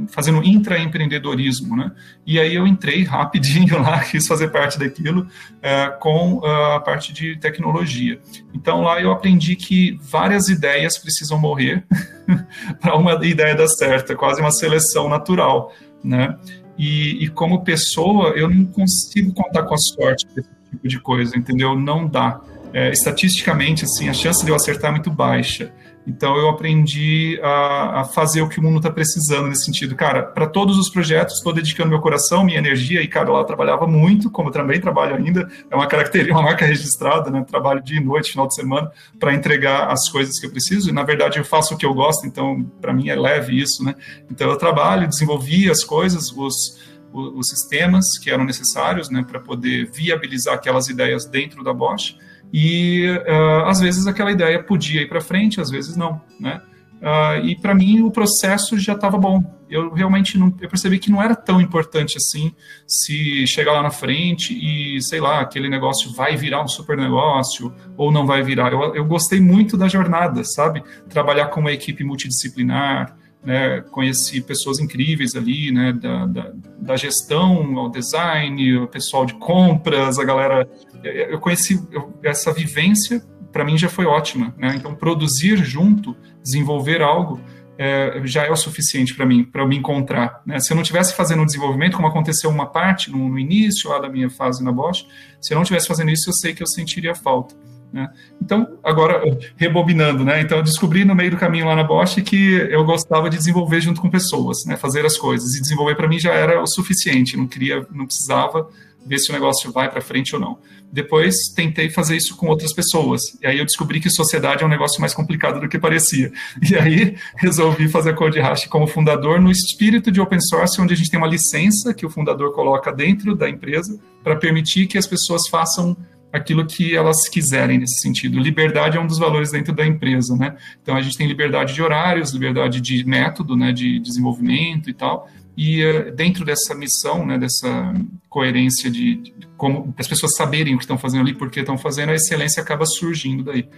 Fazendo intraempreendedorismo, né? E aí eu entrei rapidinho <laughs> lá, quis fazer parte daquilo é, com uh, a parte de tecnologia. Então lá eu aprendi que várias ideias precisam morrer <laughs> para uma ideia dar certo, é quase uma seleção natural, né? E, e, como pessoa eu não consigo contar com a sorte desse tipo de coisa, entendeu? Não dá. É, estatisticamente, assim, a chance de eu acertar é muito baixa. Então eu aprendi a, a fazer o que o mundo está precisando nesse sentido. Cara, para todos os projetos, estou dedicando meu coração, minha energia, e cara, lá trabalhava muito, como também trabalho ainda, é uma característica, <laughs> uma marca registrada, né? Trabalho dia e noite, final de semana, para entregar as coisas que eu preciso. E na verdade eu faço o que eu gosto, então para mim é leve isso, né? Então eu trabalho, desenvolvi as coisas, os, os sistemas que eram necessários, né, para poder viabilizar aquelas ideias dentro da Bosch e uh, às vezes aquela ideia podia ir para frente, às vezes não, né? Uh, e para mim o processo já estava bom. Eu realmente não, eu percebi que não era tão importante assim se chegar lá na frente e sei lá aquele negócio vai virar um super negócio ou não vai virar. Eu, eu gostei muito da jornada, sabe? Trabalhar com uma equipe multidisciplinar, né, conheci pessoas incríveis ali, né, da, da, da, gestão ao design, o pessoal de compras, a galera. Eu conheci essa vivência, para mim já foi ótima. Né? Então, produzir junto, desenvolver algo, é, já é o suficiente para mim, para eu me encontrar. Né? Se eu não tivesse fazendo o desenvolvimento, como aconteceu uma parte no, no início lá da minha fase na Bosch, se eu não tivesse fazendo isso, eu sei que eu sentiria falta. Né? Então, agora, <laughs> rebobinando, né? Então, eu descobri no meio do caminho lá na Bosch que eu gostava de desenvolver junto com pessoas, né? Fazer as coisas. E desenvolver para mim já era o suficiente, não queria, não precisava ver se o negócio vai para frente ou não. Depois, tentei fazer isso com outras pessoas. E aí eu descobri que sociedade é um negócio mais complicado do que parecia. <laughs> E aí, resolvi fazer a Code Hash como fundador no espírito de open source, onde a gente tem uma licença que o fundador coloca dentro da empresa para permitir que as pessoas façam aquilo que elas quiserem nesse sentido. Liberdade é um dos valores dentro da empresa, né? Então a gente tem liberdade de horários, liberdade de método, né, de desenvolvimento e tal. E uh, dentro dessa missão, né, dessa coerência de, de como as pessoas saberem o que estão fazendo ali, por que estão fazendo, a excelência acaba surgindo daí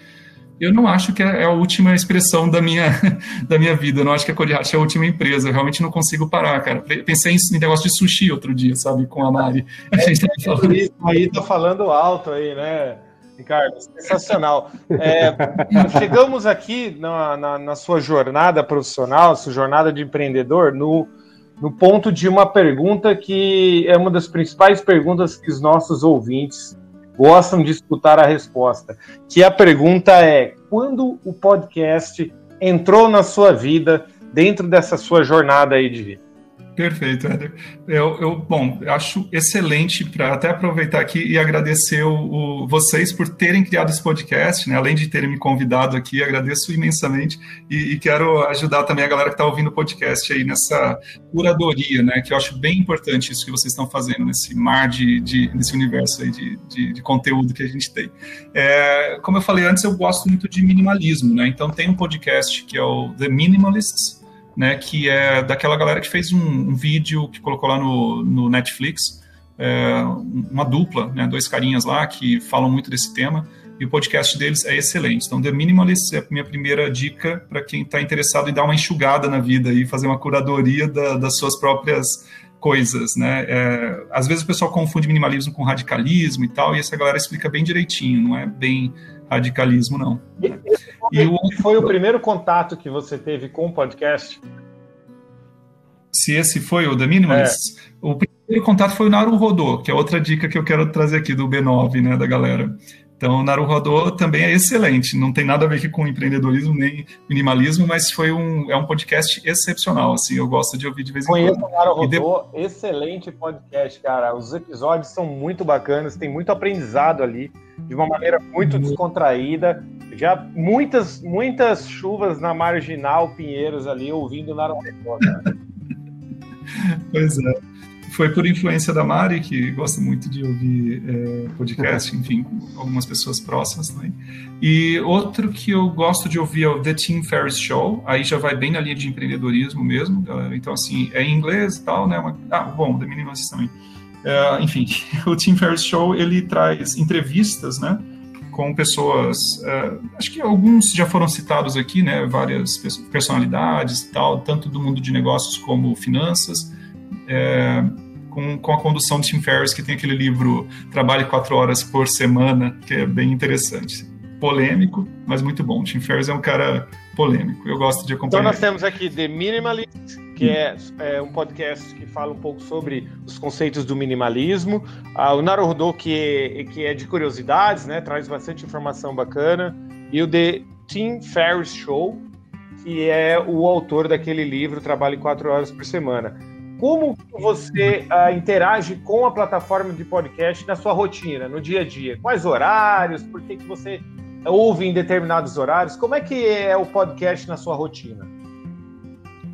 eu não acho que é a última expressão da minha, <laughs> da minha vida. Eu não acho que a Coriachi é a última empresa. Eu realmente não consigo parar, cara. Pensei em negócio de sushi outro dia, sabe, com a Mari. <laughs> A gente tá falando... Aí tá falando alto aí, né, Ricardo? Sensacional. É, <laughs> chegamos aqui na, na, na, sua jornada profissional, sua jornada de empreendedor, no, no ponto de uma pergunta que é uma das principais perguntas que os nossos ouvintes gostam de escutar a resposta. Que a pergunta é: quando o podcast entrou na sua vida dentro dessa sua jornada aí de vida? Perfeito, Éder. Eu, eu, bom, acho excelente para até aproveitar aqui e agradecer o, o, vocês por terem criado esse podcast, né? Além de terem me convidado aqui, agradeço imensamente e, e quero ajudar também a galera que está ouvindo o podcast aí nessa curadoria, né? Que eu acho bem importante isso que vocês estão fazendo nesse mar de, de nesse universo aí de, de, de, conteúdo que a gente tem. É, como eu falei antes, eu gosto muito de minimalismo, né? Então tem um podcast que é o The Minimalists né, que é daquela galera que fez um, um vídeo que colocou lá no, no Netflix, é, uma dupla, né, dois carinhas lá que falam muito desse tema. e o podcast deles é excelente. Então, The Minimalist é a minha primeira dica para quem está interessado em dar uma enxugada na vida e fazer uma curadoria da, das suas próprias coisas, né? É, às vezes o pessoal confunde minimalismo com radicalismo e tal, e essa galera explica bem direitinho, não é bem radicalismo, não. E, e o... foi o primeiro contato que você teve com o podcast? Se esse foi o The Minimalist, é. o primeiro contato foi o Naru Rodô, que é outra dica que eu quero trazer aqui do B9, né, da galera. Então, o Naruhodô também é excelente, não tem nada a ver com empreendedorismo nem minimalismo, mas foi um, é um podcast excepcional, assim, eu gosto de ouvir de vez em Conheço quando. Conheço o Naruhodô, de... excelente podcast, cara, os episódios são muito bacanas, tem muito aprendizado ali, de uma maneira muito descontraída, já muitas, muitas chuvas na Marginal Pinheiros ali, ouvindo o Naruhodô, <laughs> Pois é foi por influência da Mari, que gosta muito de ouvir é, podcast, enfim, algumas pessoas próximas também. E outro que eu gosto de ouvir é o The Tim Ferriss Show, aí já vai bem na linha de empreendedorismo mesmo, então assim, é em inglês e tal, né? Uma, ah, bom, The Minimalist também. É, enfim, <laughs> o Tim Ferriss Show, ele traz entrevistas, né? com pessoas, uh, acho que alguns já foram citados aqui, né, várias personalidades e tal, tanto do mundo de negócios como finanças, é, com, com a condução de Tim Ferriss, que tem aquele livro Trabalhe Quatro Horas por Semana, que é bem interessante. Polêmico, mas muito bom. Tim Ferriss é um cara polêmico, eu gosto de acompanhar. Então nós temos aqui The Minimalist, que é, é, um podcast que fala um pouco sobre os conceitos do minimalismo. Ah, o Naruhodô, que é, que é de curiosidades, né, traz bastante informação bacana. E o The Tim Ferriss Show, que é o autor daquele livro Trabalhe Quatro Horas por Semana. Como você uh, interage com a plataforma de podcast na sua rotina, no dia a dia? Quais horários? Por que, que você ouve em determinados horários? Como é que é o podcast na sua rotina?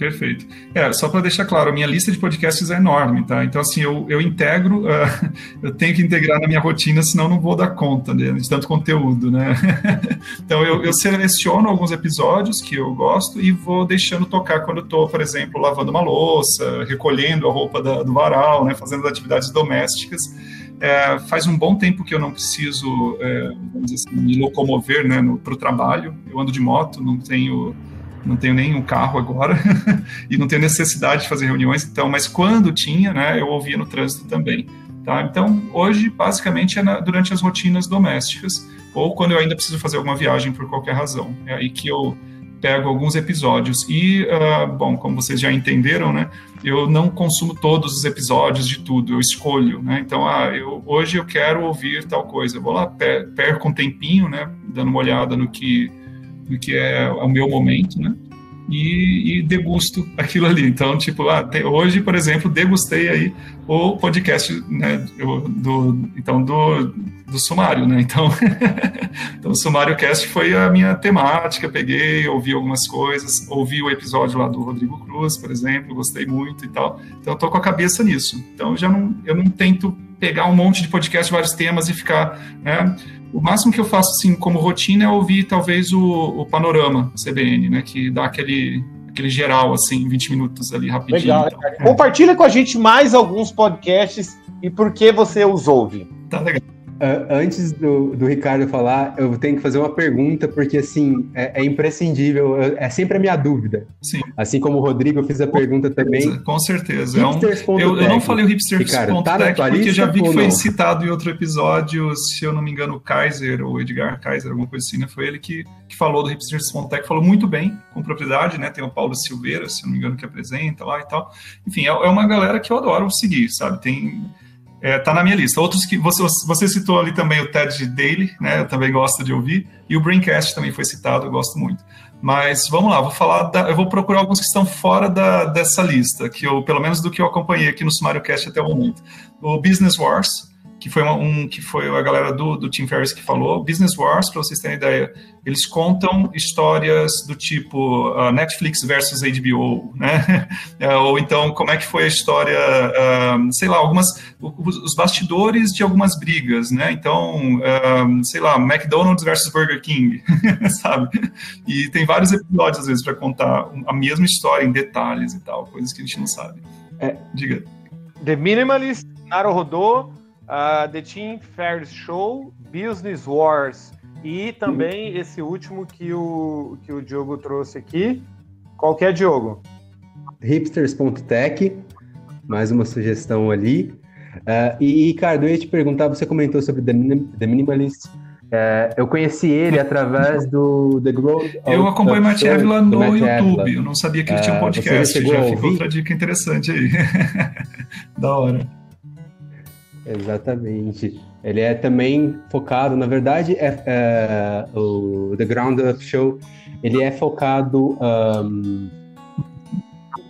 Perfeito. É, só para deixar claro, a minha lista de podcasts é enorme, tá? Então, assim, eu, eu integro, uh, <laughs> eu tenho que integrar na minha rotina, senão não vou dar conta né, de tanto conteúdo, né? <laughs> então, eu, eu, seleciono alguns episódios que eu gosto e vou deixando tocar quando eu estou, por exemplo, lavando uma louça, recolhendo a roupa da, do varal, né? Fazendo atividades domésticas. É, faz um bom tempo que eu não preciso, é, assim, me locomover né, para o trabalho. Eu ando de moto, não tenho não tenho nenhum carro agora <laughs> e não tenho necessidade de fazer reuniões, então, mas quando tinha, né, eu ouvia no trânsito também. Tá? Então, hoje, basicamente, é na, durante as rotinas domésticas ou quando eu ainda preciso fazer alguma viagem por qualquer razão. É aí que eu pego alguns episódios. E, uh, bom, como vocês já entenderam, né, eu não consumo todos os episódios de tudo, eu escolho. Né? Então, ah, eu, hoje eu quero ouvir tal coisa. Eu vou lá, perco um tempinho, né, dando uma olhada no que que é o meu momento, né? E, e degusto <laughs> aquilo ali. Então, tipo, ah, tem, hoje, por exemplo, degustei aí o podcast, né, do, então, do, do sumário, né? Então, <laughs> então, o Sumário Cast foi a minha temática, peguei, ouvi algumas coisas, ouvi o episódio lá do Rodrigo Cruz, por exemplo, gostei muito e tal. Então, eu tô com a cabeça nisso. Então, eu já não, eu não tento pegar um monte de podcast, vários temas e ficar, né? O máximo que eu faço, assim, como rotina é ouvir, talvez, o, o Panorama CBN, né? Que dá aquele, aquele geral, assim, 20 minutos ali, rapidinho. Legal, então. Compartilha com a gente mais alguns podcasts e por que você os ouve. Tá legal. Antes do, do, Ricardo falar, eu tenho que fazer uma pergunta, porque assim, é, é imprescindível, é sempre a minha dúvida. Sim. Assim como o Rodrigo, eu fiz a pergunta também. Com certeza. É um, eu, eu, não falei o hipsters.tech tá porque já vi que foi não? citado em outro episódio, se eu não me engano, o Kaiser, ou Edgar Kaiser, alguma coisa assim, né? Foi ele que, que falou do hipsters.tech, falou muito bem, com propriedade, né? Tem o Paulo Silveira, se eu não me engano, que apresenta lá e tal. Enfim, é, é uma galera que eu adoro seguir, sabe? Tem é, tá na minha lista. Outros que você, você citou ali também o TED Daily, né? Eu também gosto de ouvir. E o Braincast também foi citado, eu gosto muito. Mas vamos lá, vou falar da, eu vou procurar alguns que estão fora da, dessa lista, que eu, pelo menos do que eu acompanhei aqui no Sumário Cast até o momento. O Business Wars, que foi uma, um que foi a galera do, do Tim Ferriss que falou. Business Wars, para vocês terem ideia, eles contam histórias do tipo uh, Netflix versus HBO, né? <laughs> É, ou então como é que foi a história, uh, sei lá, algumas os bastidores de algumas brigas, né? Então, uh, sei lá, McDonald's versus Burger King, <laughs> sabe? E tem vários episódios às vezes para contar a mesma história em detalhes e tal, coisas que a gente não sabe. É. Diga. The Minimalist, Naruhodô, uh, The Tim Ferriss Show, Business Wars E também esse último que o, que o Diogo trouxe aqui. Qual que é, Diogo? Hipsters.tech, mais uma sugestão ali. Uh, e, Ricardo, eu ia te perguntar, você comentou sobre The, The Minimalist. Uh, eu conheci ele através do The Growth. Eu acompanho o Matt Evila no Matt YouTube. Eu não sabia que ele tinha um podcast. Uh, já ficou outra dica interessante aí. <laughs> da hora. Exatamente. Ele é também focado, na verdade, é, é o The Ground Up Show, ele é focado um,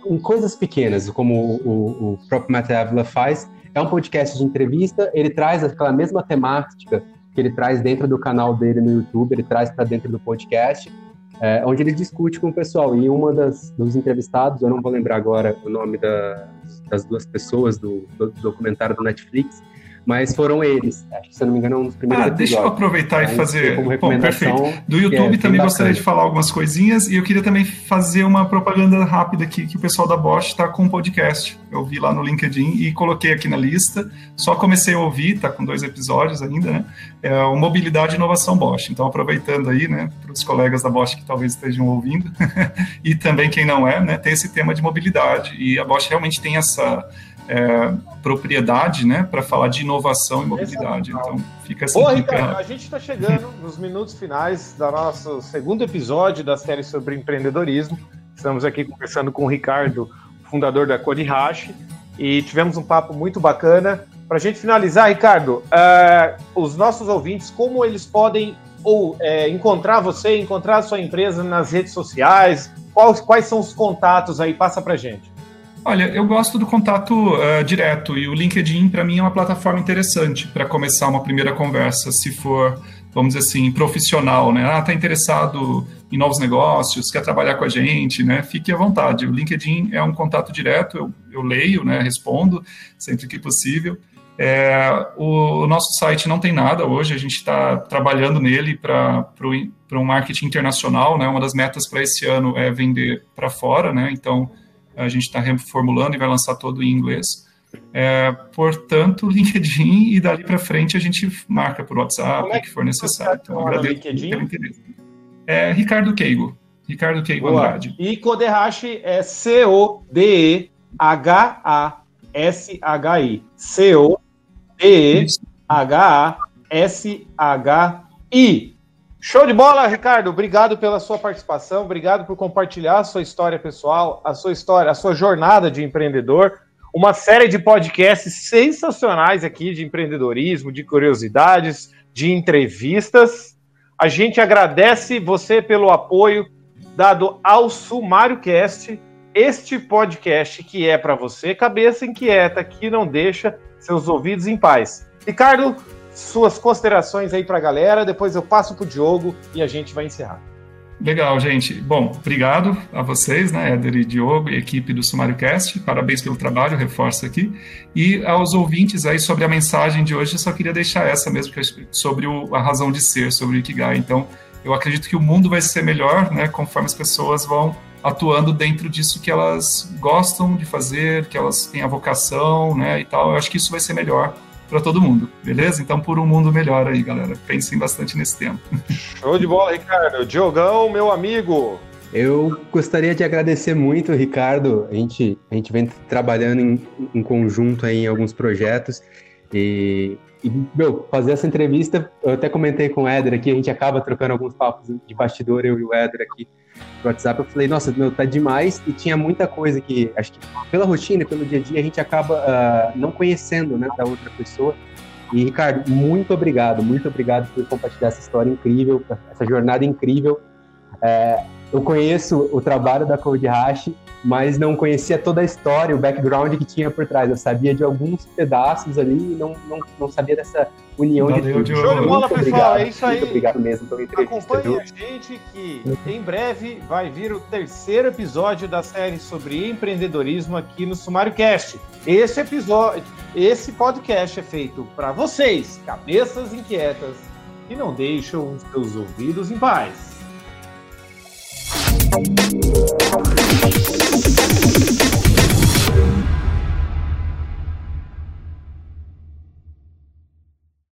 em coisas pequenas, como o, o, próprio Matt Avila faz. É um podcast de entrevista, ele traz aquela mesma temática que ele traz dentro do canal dele no YouTube, ele traz para dentro do podcast, é, onde ele discute com o pessoal. E uma das dos entrevistados, eu não vou lembrar agora o nome da, das duas pessoas do, do documentário do Netflix, mas foram eles. Acho que, se eu não me engano, é um dos primeiros. Ah, deixa eu aproveitar e fazer. Bom, perfeito. Do YouTube é também gostaria de falar algumas coisinhas e eu queria também fazer uma propaganda rápida aqui que o pessoal da Bosch está com um podcast. Eu vi lá no LinkedIn e coloquei aqui na lista. Só comecei a ouvir, tá com dois episódios ainda, né? É o Mobilidade e Inovação Bosch. Então, aproveitando aí, né, para os colegas da Bosch que talvez estejam ouvindo <laughs> e também quem não é, né, tem esse tema de mobilidade e a Bosch realmente tem essa é, propriedade né, para falar de inovação e mobilidade. Então, fica essa Boa, Ricardo, a gente está chegando nos minutos finais do nosso segundo episódio da série sobre empreendedorismo. Estamos aqui conversando com o Ricardo, fundador da Codihash, e tivemos um papo muito bacana. Para a gente finalizar, Ricardo, uh, os nossos ouvintes, como eles podem ou é, encontrar você, encontrar a sua empresa nas redes sociais? Quais, quais são os contatos aí? Passa para gente. Olha, eu gosto do contato uh, direto e o LinkedIn para mim é uma plataforma interessante para começar uma primeira conversa, se for, vamos dizer assim, profissional, né? Ah, tá interessado em novos negócios, quer trabalhar com a gente, né? Fique à vontade. O LinkedIn é um contato direto, eu, eu leio, né? Respondo sempre que possível. É, o, o, nosso site não tem nada hoje, a gente está trabalhando nele para um marketing internacional, né? Uma das metas para esse ano é vender para fora, né? Então a gente está reformulando e vai lançar todo em inglês. É, portanto, <laughs> LinkedIn e dali para frente a gente marca por WhatsApp, o é que for necessário. Então, agradeço pelo interesse. É Ricardo Keigo. Ricardo Keigo Boa. Andrade. E Kodehashi é C-O-D-E-H-A-S-H-I. C-O-D-E-H-A-S-H-I. Show de bola, Ricardo. Obrigado pela sua participação, obrigado por compartilhar a sua história pessoal, a sua história, a sua jornada de empreendedor. Uma série de podcasts sensacionais aqui de empreendedorismo, de curiosidades, de entrevistas. A gente agradece você pelo apoio dado ao Sumário Cast, este podcast que é para você, cabeça inquieta, que não deixa seus ouvidos em paz. Ricardo, suas considerações aí para a galera, depois eu passo para o Diogo e a gente vai encerrar. Legal, gente. Bom, obrigado a vocês, né, Éder e Diogo e equipe do Sumário Cast. Parabéns pelo trabalho, reforço aqui. E aos ouvintes aí sobre a mensagem de hoje, eu só queria deixar essa mesmo, sobre o, a razão de ser, sobre o Ikigai. Então, eu acredito que o mundo vai ser melhor, né, conforme as pessoas vão atuando dentro disso que elas gostam de fazer, que elas têm a vocação, né, e tal. Eu acho que isso vai ser melhor para todo mundo, beleza? Então, por um mundo melhor aí, galera. Pensem bastante nesse tema. Show de bola, Ricardo. Diogão, meu amigo. Eu gostaria de agradecer muito, Ricardo. A gente, a gente vem trabalhando em, em conjunto aí em alguns projetos e, e, meu, fazer essa entrevista, eu até comentei com o Éder aqui, a gente acaba trocando alguns papos de bastidor, eu e o Éder aqui no WhatsApp, eu falei, nossa, meu, tá demais, e tinha muita coisa que, acho que pela rotina, pelo dia a dia, a gente acaba uh, não conhecendo, né, da outra pessoa. E, Ricardo, muito obrigado, muito obrigado por compartilhar essa história incrível, essa jornada incrível. É, eu conheço o trabalho da Code Hash, mas não conhecia toda a história, o background que tinha por trás. Eu sabia de alguns pedaços ali e não, não, não sabia dessa união Valeu, de tudo. Show de bola, pessoal. Obrigado, é isso aí. Muito obrigado mesmo pela entrevista. Acompanhe a gente que em breve vai vir o terceiro episódio da série sobre empreendedorismo aqui no Sumário Cast. Esse episódio, esse podcast é feito para vocês, cabeças inquietas, que não deixam os seus ouvidos em paz. Thank you.